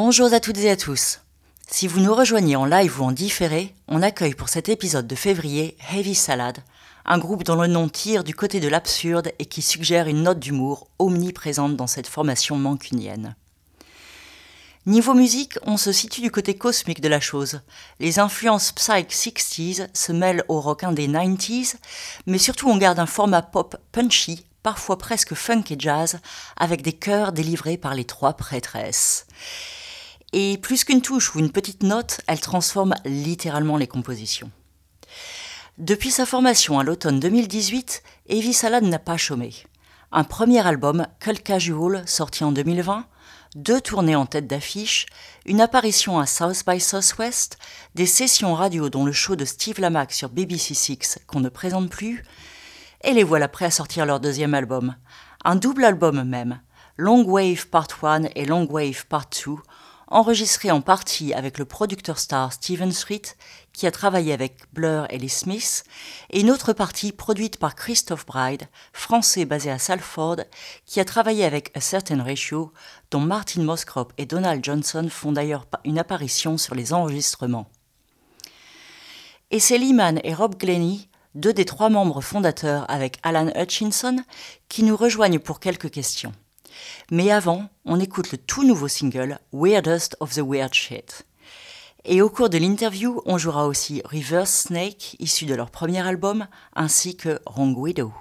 Bonjour à toutes et à tous. Si vous nous rejoignez en live ou en différé, on accueille pour cet épisode de février Heavy Salad, un groupe dont le nom tire du côté de l'absurde et qui suggère une note d'humour omniprésente dans cette formation mancunienne. Niveau musique, on se situe du côté cosmique de la chose. Les influences psych 60s se mêlent au rock indé 90s, mais surtout on garde un format pop punchy, parfois presque funk et jazz, avec des chœurs délivrés par les trois prêtresses. Et plus qu'une touche ou une petite note, elle transforme littéralement les compositions. Depuis sa formation à l'automne 2018, Evie Salad n'a pas chômé. Un premier album, Cult Casual, sorti en 2020, deux tournées en tête d'affiche, une apparition à South by Southwest, des sessions radio dont le show de Steve Lamack sur BBC Six qu'on ne présente plus, et les voilà prêts à sortir leur deuxième album. Un double album même, Long Wave Part 1 et Long Wave Part 2, enregistré en partie avec le producteur star Steven Street, qui a travaillé avec Blur et les Smiths, et une autre partie produite par Christophe Bride, français basé à Salford, qui a travaillé avec A Certain Ratio, dont Martin Moskrop et Donald Johnson font d'ailleurs une apparition sur les enregistrements. Et c'est Lehman et Rob Glennie, deux des trois membres fondateurs avec Alan Hutchinson, qui nous rejoignent pour quelques questions. Mais avant, on écoute le tout nouveau single Weirdest of the Weird Shit. Et au cours de l'interview, on jouera aussi Reverse Snake, issu de leur premier album, ainsi que Wrong Widow.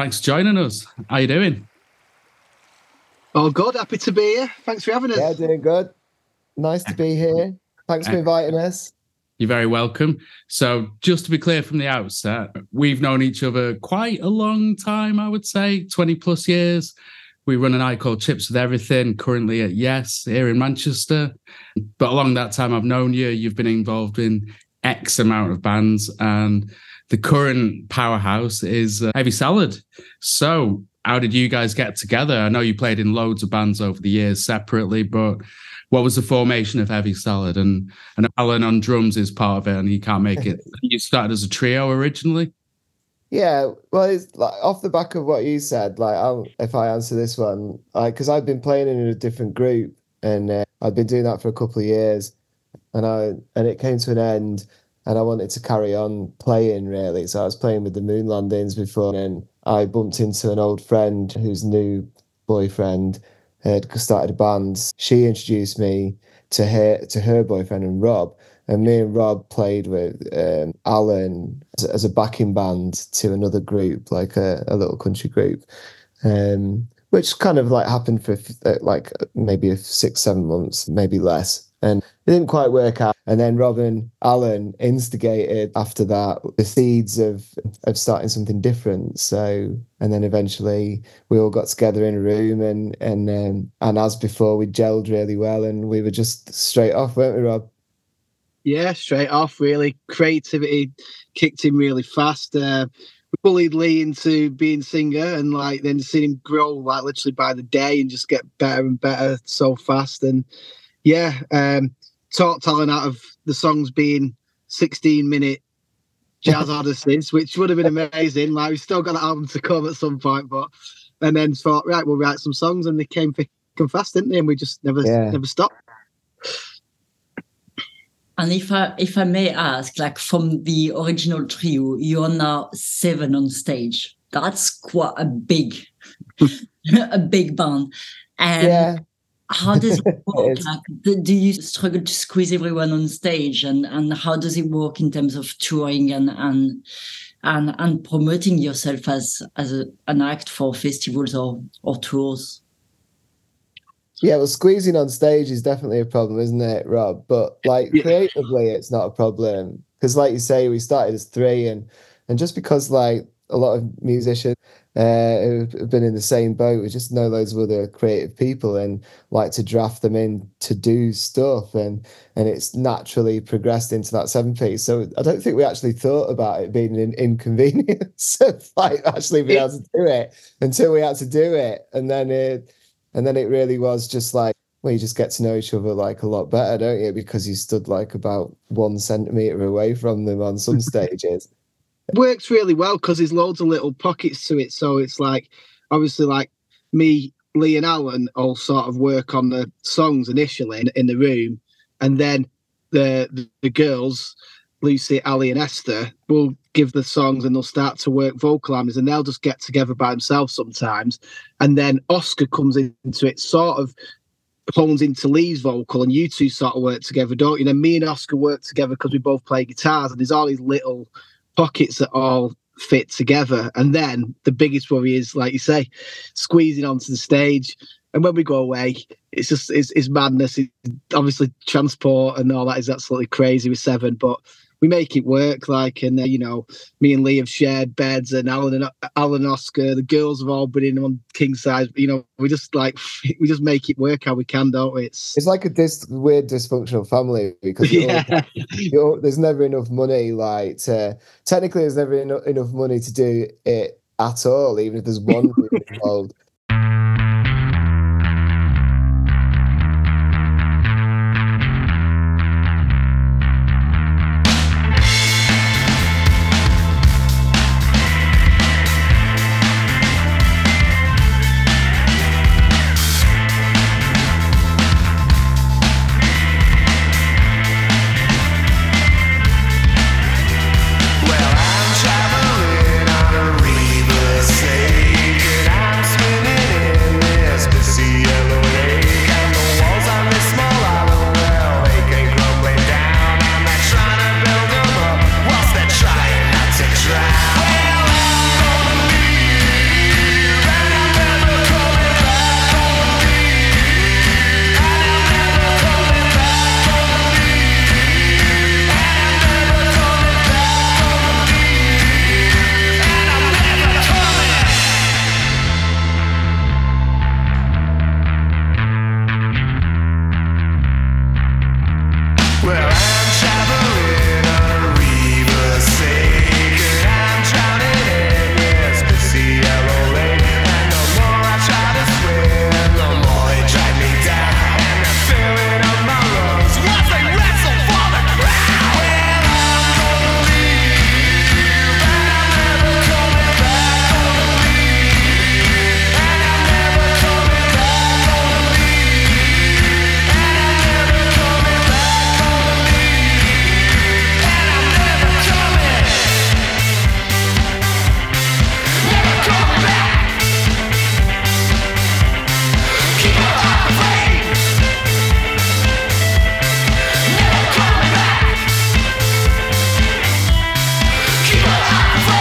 Thanks for joining us. How you doing? All good. Happy to be here. Thanks for having us. Yeah, doing good. Nice to be here. Thanks for eh. inviting us. You're very welcome. So, just to be clear from the outset, we've known each other quite a long time, I would say, 20 plus years. We run an night called Chips with Everything, currently at Yes here in Manchester. But along that time, I've known you. You've been involved in X amount of bands, and the current powerhouse is uh, Heavy Salad. So, how did you guys get together? I know you played in loads of bands over the years separately, but what was the formation of Heavy Salad? And and Alan on drums is part of it, and he can't make it. you started as a trio originally. Yeah, well, it's like off the back of what you said. Like, I'll, if I answer this one, like, because I've been playing in a different group, and uh, I've been doing that for a couple of years, and I and it came to an end, and I wanted to carry on playing really. So I was playing with the Moon Landings before, and I bumped into an old friend whose new boyfriend had started a band. She introduced me to her to her boyfriend and Rob, and me and Rob played with um, Alan as, as, a backing band to another group, like a, a little country group, um, which kind of like happened for like maybe six, seven months, maybe less and it didn't quite work out. And then Robin Allen instigated after that the seeds of of starting something different. So and then eventually we all got together in a room and and um, and as before we gelled really well and we were just straight off, weren't we, Rob? Yeah, straight off. Really, creativity kicked in really fast. Uh, we bullied Lee into being singer and like then seeing him grow like literally by the day and just get better and better so fast and yeah, um, talk talent out of the songs being 16 minute jazz odysseys, which would have been amazing. Like, we still got an album to come at some point, but and then thought, right, we'll write some songs, and they came thick and fast, didn't they? And we just never yeah. never stopped. And if I if I may ask, like from the original trio, you are now seven on stage. That's quite a big, a big band. And yeah how does it work? like, do you struggle to squeeze everyone on stage, and and how does it work in terms of touring and and and, and promoting yourself as as a, an act for festivals or or tours? Yeah, well, squeezing on stage is definitely a problem, isn't it, Rob? But like yeah. creatively, it's not a problem because, like you say, we started as three, and and just because like a lot of musicians uh, who've been in the same boat. We just know loads of other creative people and like to draft them in to do stuff, and and it's naturally progressed into that seven piece. So I don't think we actually thought about it being an inconvenience of like actually being able to do it until we had to do it, and then it and then it really was just like well, you just get to know each other like a lot better, don't you? Because you stood like about one centimeter away from them on some stages works really well because there's loads of little pockets to it. So it's like obviously like me, Lee and Alan all sort of work on the songs initially in, in the room, and then the, the, girls, Lucy, Ali, and Esther, will give the songs and they'll start to work vocal harmonies, and they'll just get together by themselves sometimes, and then Oscar comes into it, sort of hones into Lee's vocal, and you two sort of work together, don't you? And then me and Oscar work together because we both play guitars, and there's all these little pockets that all fit together. And then the biggest worry is, like you say, squeezing onto the stage. And when we go away, it's just it's, it's madness. Obviously, transport and all that is absolutely crazy with Seven, but we make it work. Like, and uh, you know, me and Lee have shared beds, and Alan and Alan Oscar, the girls have all been in on king size. You know, we just like we just make it work how we can, don't we? It's it's like a dis- weird dysfunctional family because yeah. there's never enough money. Like, to, technically, there's never enough, enough money to do it at all, even if there's one involved. Fire!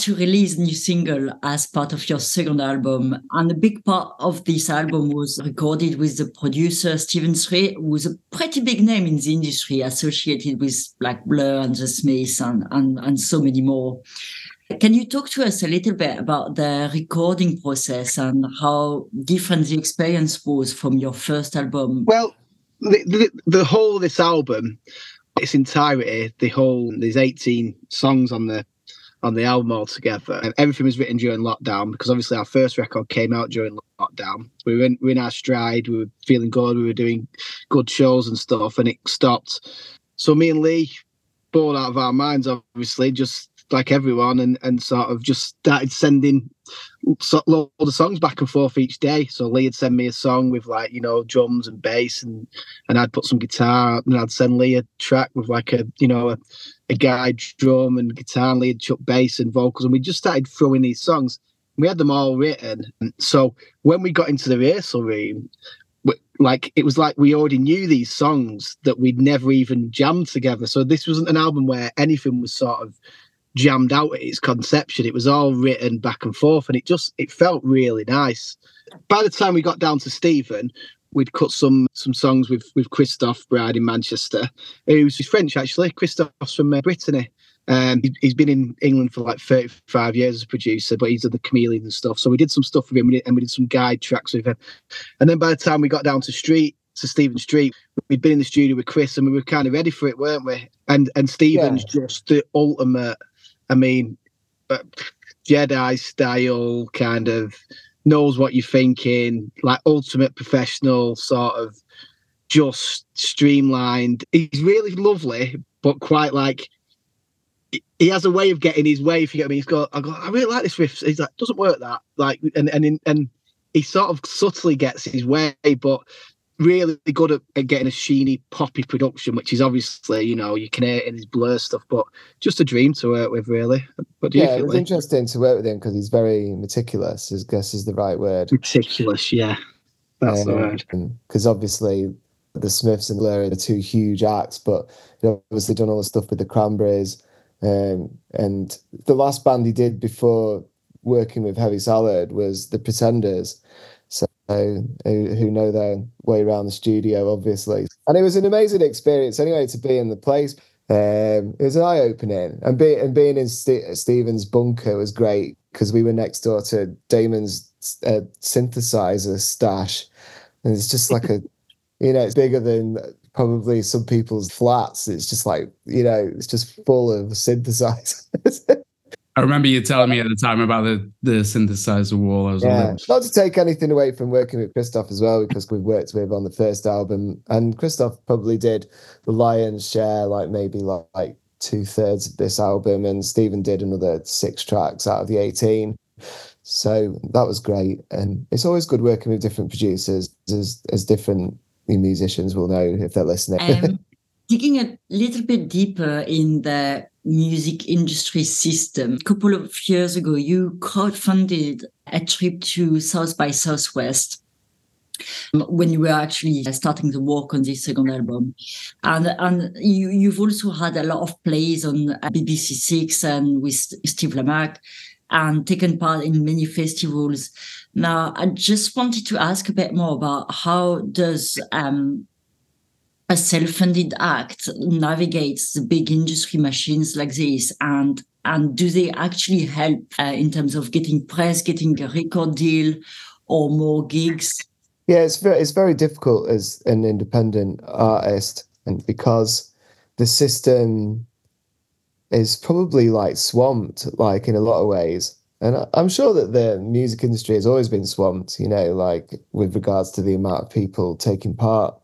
To release a new single as part of your second album, and a big part of this album was recorded with the producer Stephen Street, who's a pretty big name in the industry, associated with Black Blur and The Smiths and, and, and so many more. Can you talk to us a little bit about the recording process and how different the experience was from your first album? Well, the, the, the whole this album, its entirety, the whole, there's 18 songs on the on the album altogether. And everything was written during lockdown because obviously our first record came out during lockdown. We were in, we were in our stride, we were feeling good, we were doing good shows and stuff, and it stopped. So me and Lee, bored out of our minds, obviously, just like everyone, and, and sort of just started sending so, loads of songs back and forth each day. So Lee would send me a song with like you know drums and bass, and and I'd put some guitar, and I'd send Lee a track with like a you know a, a guide drum and guitar, and Lee would chuck bass and vocals, and we just started throwing these songs. We had them all written, so when we got into the rehearsal room, like it was like we already knew these songs that we'd never even jammed together. So this wasn't an album where anything was sort of jammed out at its conception. It was all written back and forth, and it just it felt really nice. By the time we got down to Stephen, we'd cut some some songs with with Christophe Bride in Manchester, who's French actually. Christophe's from uh, Brittany. Um, he, has been in England for like 35 years as a producer, but he's done the chameleon and stuff. So we did some stuff with him and we did some guide tracks with him. And then by the time we got down to Street, to Stephen Street, we'd been in the studio with Chris and we were kind of ready for it, weren't we? And and Stephen's yeah. just the ultimate I mean, Jedi style kind of knows what you're thinking, like ultimate professional sort of just streamlined. He's really lovely, but quite like he has a way of getting his way. If you get me, he's got. I go. I really like this riff. He's like, doesn't work that. Like, and and and he sort of subtly gets his way, but really good at, at, getting a sheeny poppy production, which is obviously you know you can hear it in his blur stuff, but just a dream to work with, really. But yeah, it was like? interesting to work with him because he's very meticulous. I guess is the right word. Meticulous, yeah, that's um, the word. Because obviously the Smiths and Blur are the two huge acts, but you know, obviously done all the stuff with the Cranberries. Um, and the last band he did before working with Heavy Salad was the Pretenders who, who know their way around the studio, obviously. And it was an amazing experience anyway to be in the place. Um, it was an eye opening, and, be, and being in St- Stephen's bunker was great because we were next door to Damon's uh, synthesizer stash, and it's just like a, you know, it's bigger than probably some people's flats. It's just like you know, it's just full of synthesizers. I remember you telling me at the time about the, the synthesizer wall. I was yeah. not to take anything away from working with Christophe as well, because we've worked with on the first album, and Christophe probably did the lion's share, like maybe like, like two thirds of this album, and Stephen did another six tracks out of the eighteen. So that was great, and it's always good working with different producers, as as different musicians will know if they're listening. Um, digging a little bit deeper in the music industry system. A couple of years ago, you crowdfunded a trip to South by Southwest when you were actually starting the work on this second album. And and you, you've also had a lot of plays on BBC Six and with Steve Lamacq and taken part in many festivals. Now, I just wanted to ask a bit more about how does um, a self-funded act navigates the big industry machines like this and and do they actually help uh, in terms of getting press getting a record deal or more gigs? Yeah it's very it's very difficult as an independent artist and because the system is probably like swamped like in a lot of ways. And I'm sure that the music industry has always been swamped, you know, like with regards to the amount of people taking part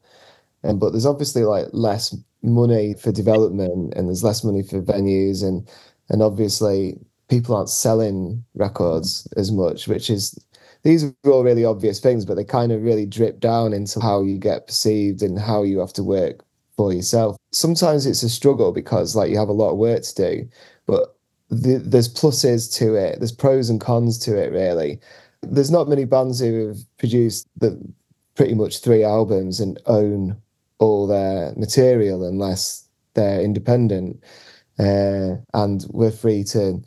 and but there's obviously like less money for development and there's less money for venues and and obviously people aren't selling records as much, which is these are all really obvious things, but they kind of really drip down into how you get perceived and how you have to work for yourself. Sometimes it's a struggle because like you have a lot of work to do, but the, there's pluses to it. There's pros and cons to it. Really, there's not many bands who have produced the pretty much three albums and own all their material unless they're independent. Uh, and we're free to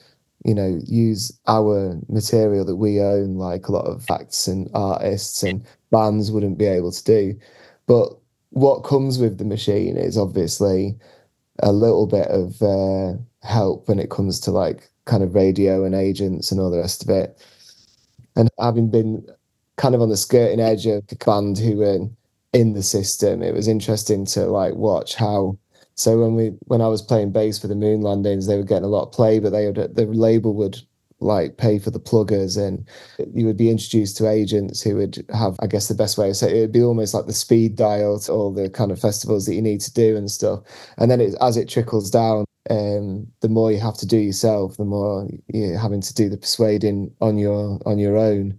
you know, use our material that we own, like a lot of acts and artists and bands wouldn't be able to do. But what comes with the machine is obviously a little bit of uh, help when it comes to like kind of radio and agents and all the rest of it. And having been kind of on the skirting edge of the band who were in the system, it was interesting to like watch how. So when we when I was playing bass for the Moon Landings, they were getting a lot of play, but they would the label would like pay for the pluggers and you would be introduced to agents who would have i guess the best way. Say it would be almost like the speed dial to all the kind of festivals that you need to do and stuff. And then it, as it trickles down um, the more you have to do yourself the more you're having to do the persuading on your on your own.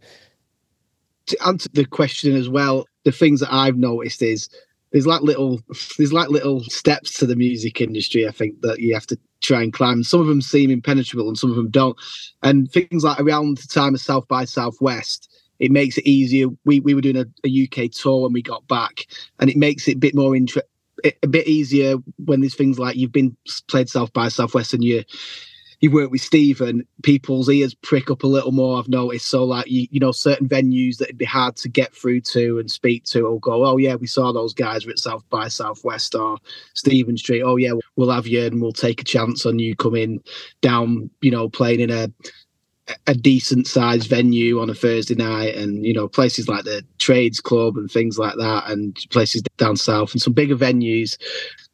To answer the question as well the things that i've noticed is there's like little there's like little steps to the music industry i think that you have to try and climb. Some of them seem impenetrable and some of them don't. And things like around the time of south by southwest it makes it easier. We, we were doing a, a uk tour when we got back and it makes it a bit more interesting a bit easier when there's things like you've been played south by southwest and you you work with Stephen, people's ears prick up a little more. I've noticed. So like you, you know, certain venues that it'd be hard to get through to and speak to will go, oh yeah, we saw those guys at South by Southwest or Stephen Street. Oh yeah, we'll have you and we'll take a chance on you coming down, you know, playing in a a decent sized venue on a Thursday night and you know places like the trades club and things like that and places down south and some bigger venues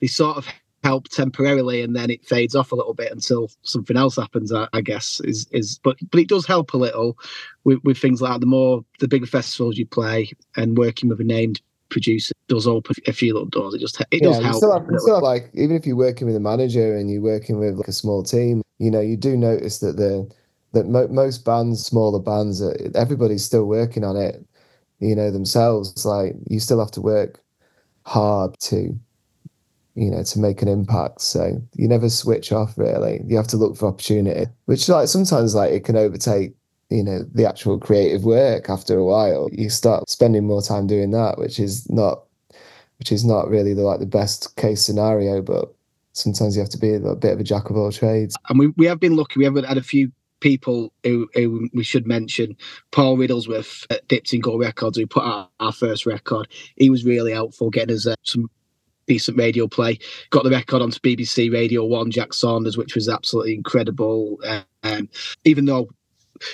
they sort of help temporarily and then it fades off a little bit until something else happens I, I, guess is is but but it does help a little with, with things like the more the bigger festivals you play and working with a named producer does open a few little doors. It just it yeah, does help still have, still like even if you're working with a manager and you're working with like a small team you know you do notice that the that mo- most bands smaller bands uh, everybody's still working on it you know themselves. Like you still have to work hard to you know, to make an impact. So you never switch off really. You have to look for opportunity, which like sometimes like it can overtake, you know, the actual creative work after a while. You start spending more time doing that, which is not which is not really the like the best case scenario, but sometimes you have to be a bit of a jack of all trades. And we, we have been lucky. We have had a few people who, who, we should mention. Paul Riddlesworth at Dipped in Gold Records, who put out our first record. He was really helpful getting us uh, some decent radio play. Got the record onto BBC Radio One, Jack Saunders, which was absolutely incredible. Um, even though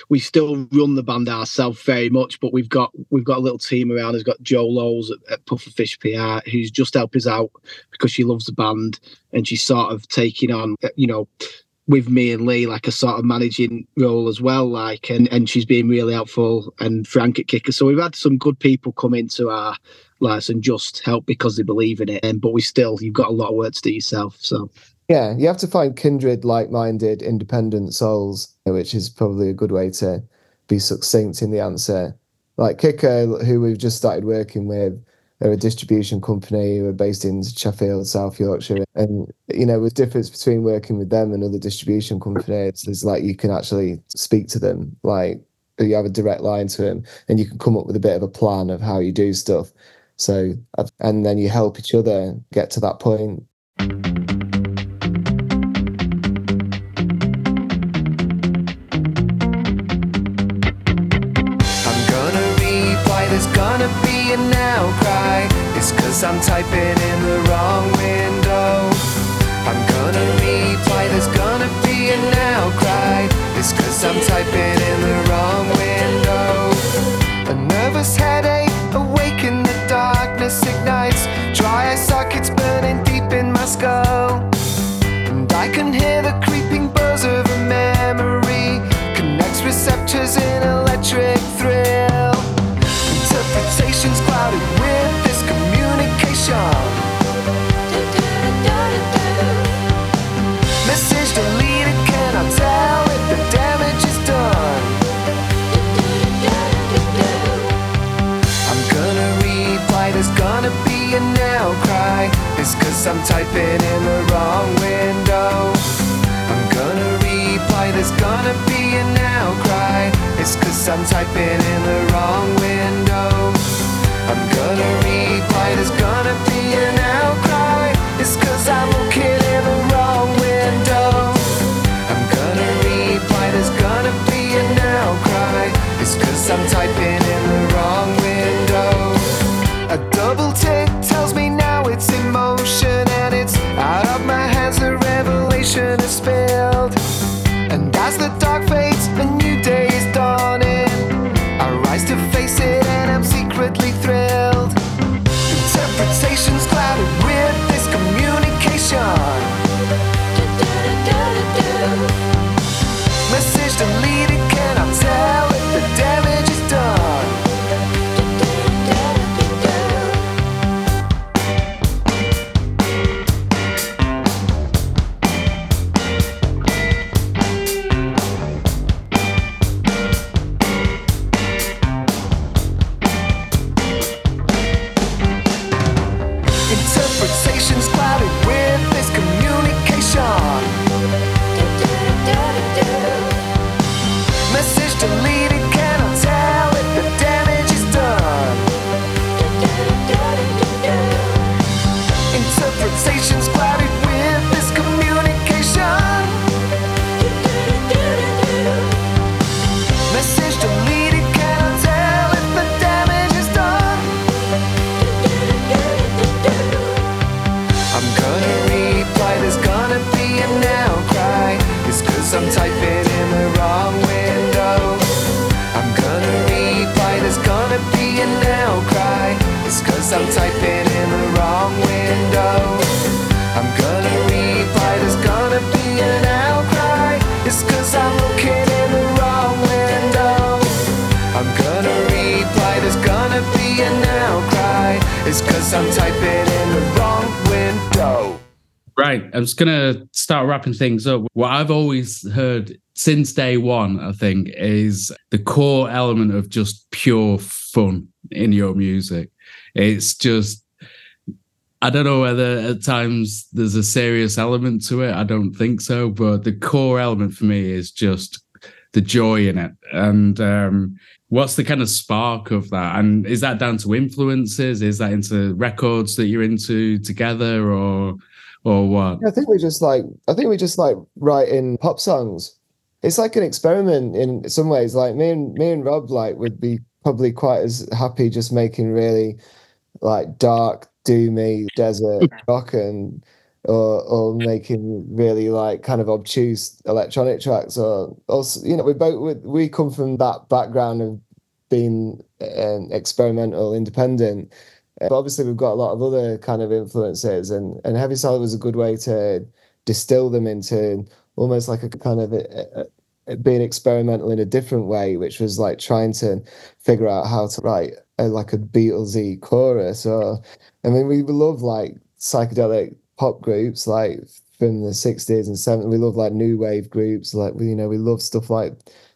we still run the band ourselves very much, but we've got we've got a little team around. Has got Joe Lowes at, at Pufferfish PR, who's just helped us out because she loves the band and she's sort of taking on, you know, with me and Lee like a sort of managing role as well, like and and she's been really helpful and Frank at Kicker. So we've had some good people come into our and just help because they believe in it. And but we still you've got a lot of work to do yourself. So yeah, you have to find kindred, like-minded, independent souls, which is probably a good way to be succinct in the answer. Like Kicker, who we've just started working with, they're a distribution company who are based in Sheffield, South Yorkshire. And, you know, the difference between working with them and other distribution companies is like you can actually speak to them, like you have a direct line to them and you can come up with a bit of a plan of how you do stuff. So, uh, and then you help each other get to that point. Cause I'm typing in the wrong window. It's I'm typing in the wrong window. I'm gonna reply, there's gonna Cause I'm looking in the wrong window. I'm gonna reply, there's gonna be. It's cause I'm typing in the wrong window. Right. I'm just gonna start wrapping things up. What I've always heard since day one, I think, is the core element of just pure fun in your music. It's just I don't know whether at times there's a serious element to it. I don't think so, but the core element for me is just the joy in it. And um, what's the kind of spark of that? And is that down to influences? Is that into records that you're into together, or or what? I think we just like I think we just like writing pop songs. It's like an experiment in some ways. Like me and me and Rob like would be probably quite as happy just making really like dark, doomy desert rock and or or making really like kind of obtuse electronic tracks or also you know we both we, we come from that background of being um, experimental independent uh, but obviously we've got a lot of other kind of influences and and heavy salad was a good way to distill them into almost like a kind of a, a, being experimental in a different way which was like trying to figure out how to write a, like a beatlesy chorus or i mean we love like psychedelic pop groups like from the 60s and 70s we love like new wave groups like you know we love stuff like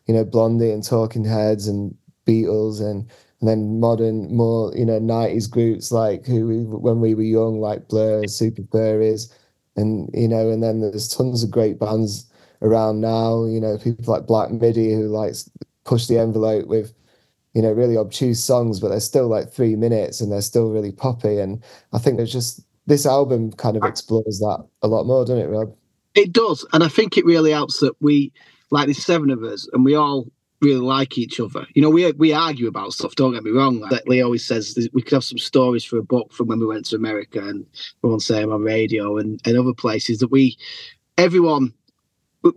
you know blondie and talking heads and beatles and and then modern, more you know, '90s groups like who we, when we were young, like Blur, Super Furries, and you know, and then there's tons of great bands around now. You know, people like Black Midi who like push the envelope with you know really obtuse songs, but they're still like three minutes and they're still really poppy. And I think there's just this album kind of explores that a lot more, doesn't it, Rob? It does, and I think it really helps that we like there's seven of us, and we all really like each other. You know, we we argue about stuff. Don't get me wrong. Like Lee always says, we could have some stories for a book from when we went to America and we won't say them on radio and, and other places that we, everyone.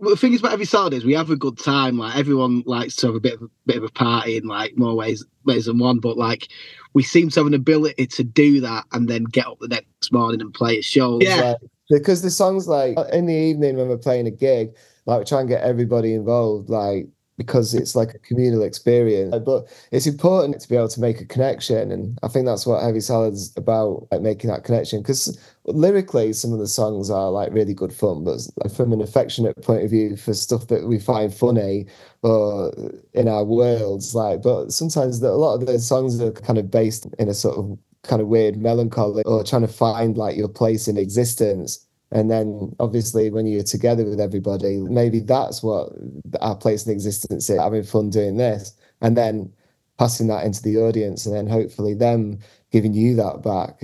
The thing is about Heavy Salad is we have a good time. Like everyone likes to have a bit of a bit of a party in like more ways ways than one. But like we seem to have an ability to do that and then get up the next morning and play a show. Yeah. Like, because the songs like in the evening when we're playing a gig, like we try and get everybody involved. Like because it's like a communal experience. But it's important to be able to make a connection, and I think that's what Heavy Salad's about, like making that connection. Because lyrically, some of the songs are like really good fun, but from an affectionate point of view, for stuff that we find funny or in our worlds, like. But sometimes the, a lot of the songs are kind of based in a sort of kind of weird melancholy or trying to find like your place in existence and then obviously when you're together with everybody maybe that's what our place in existence is having fun doing this and then passing that into the audience and then hopefully them giving you that back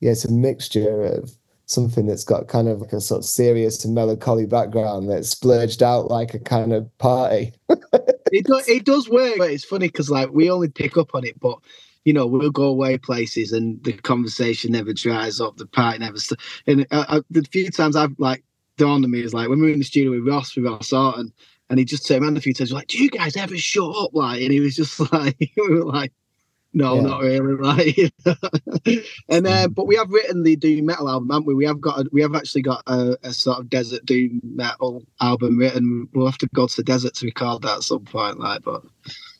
yeah it's a mixture of something that's got kind of like a sort of serious and melancholy background that's splurged out like a kind of party it, do, it does work but it's funny because like we only pick up on it but you know, we'll go away places and the conversation never dries up, the party never. St- and uh, uh, the few times I've like dawned on me is like when we were in the studio with Ross, with Ross Orton, and he just turned around a few times, like, "Do you guys ever shut up?" Like, and he was just like, we were like, "No, yeah. not really." Like, and uh, but we have written the doom metal album, haven't we? We have got, a, we have actually got a, a, sort of desert doom metal album written. We'll have to go to the desert to record that at some point, like, but.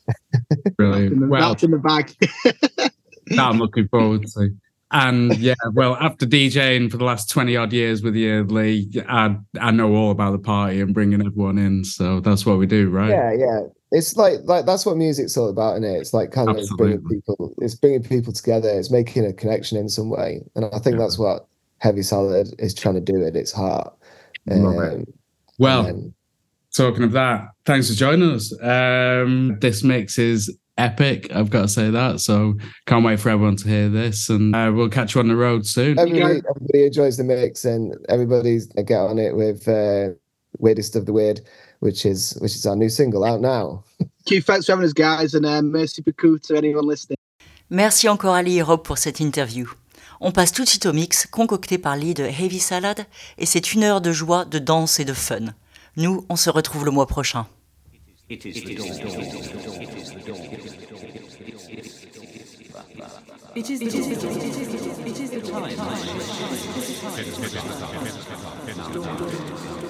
Brilliant. In the, well, that's in the bag. that I'm looking forward to. And yeah, well, after DJing for the last 20 odd years with you, Lee, I, I know all about the party and bringing everyone in. So that's what we do, right? Yeah, yeah. It's like like that's what music's all about, isn't it? It's like kind Absolutely. of bringing people, it's bringing people together. It's making a connection in some way, and I think yeah. that's what Heavy Salad is trying to do at its heart. Um, it. Well, then, talking of that, thanks for joining us. Um, this mix is epic. I've got to say that. So can't wait for everyone to hear this, and uh, we'll catch you on the road soon. Everybody, everybody enjoys the mix, and everybody's get on it with uh, weirdest of the weird, which is which is our new single out now. Thank thanks for having us, guys, and uh, merci beaucoup to anyone listening. Merci encore et Rob pour cette interview. On passe tout de suite au mix concocté par Lee de Heavy Salad, et c'est une heure de joie, de danse et de fun. Nous, on se retrouve le mois prochain. It is the dawn. It is the dawn. It is the dawn. It is the dawn. It is the dawn. It is the time. It is the time.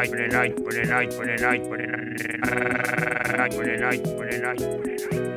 ない、売れない、売れない、売れない、売れない、売れない、売れない、売れない。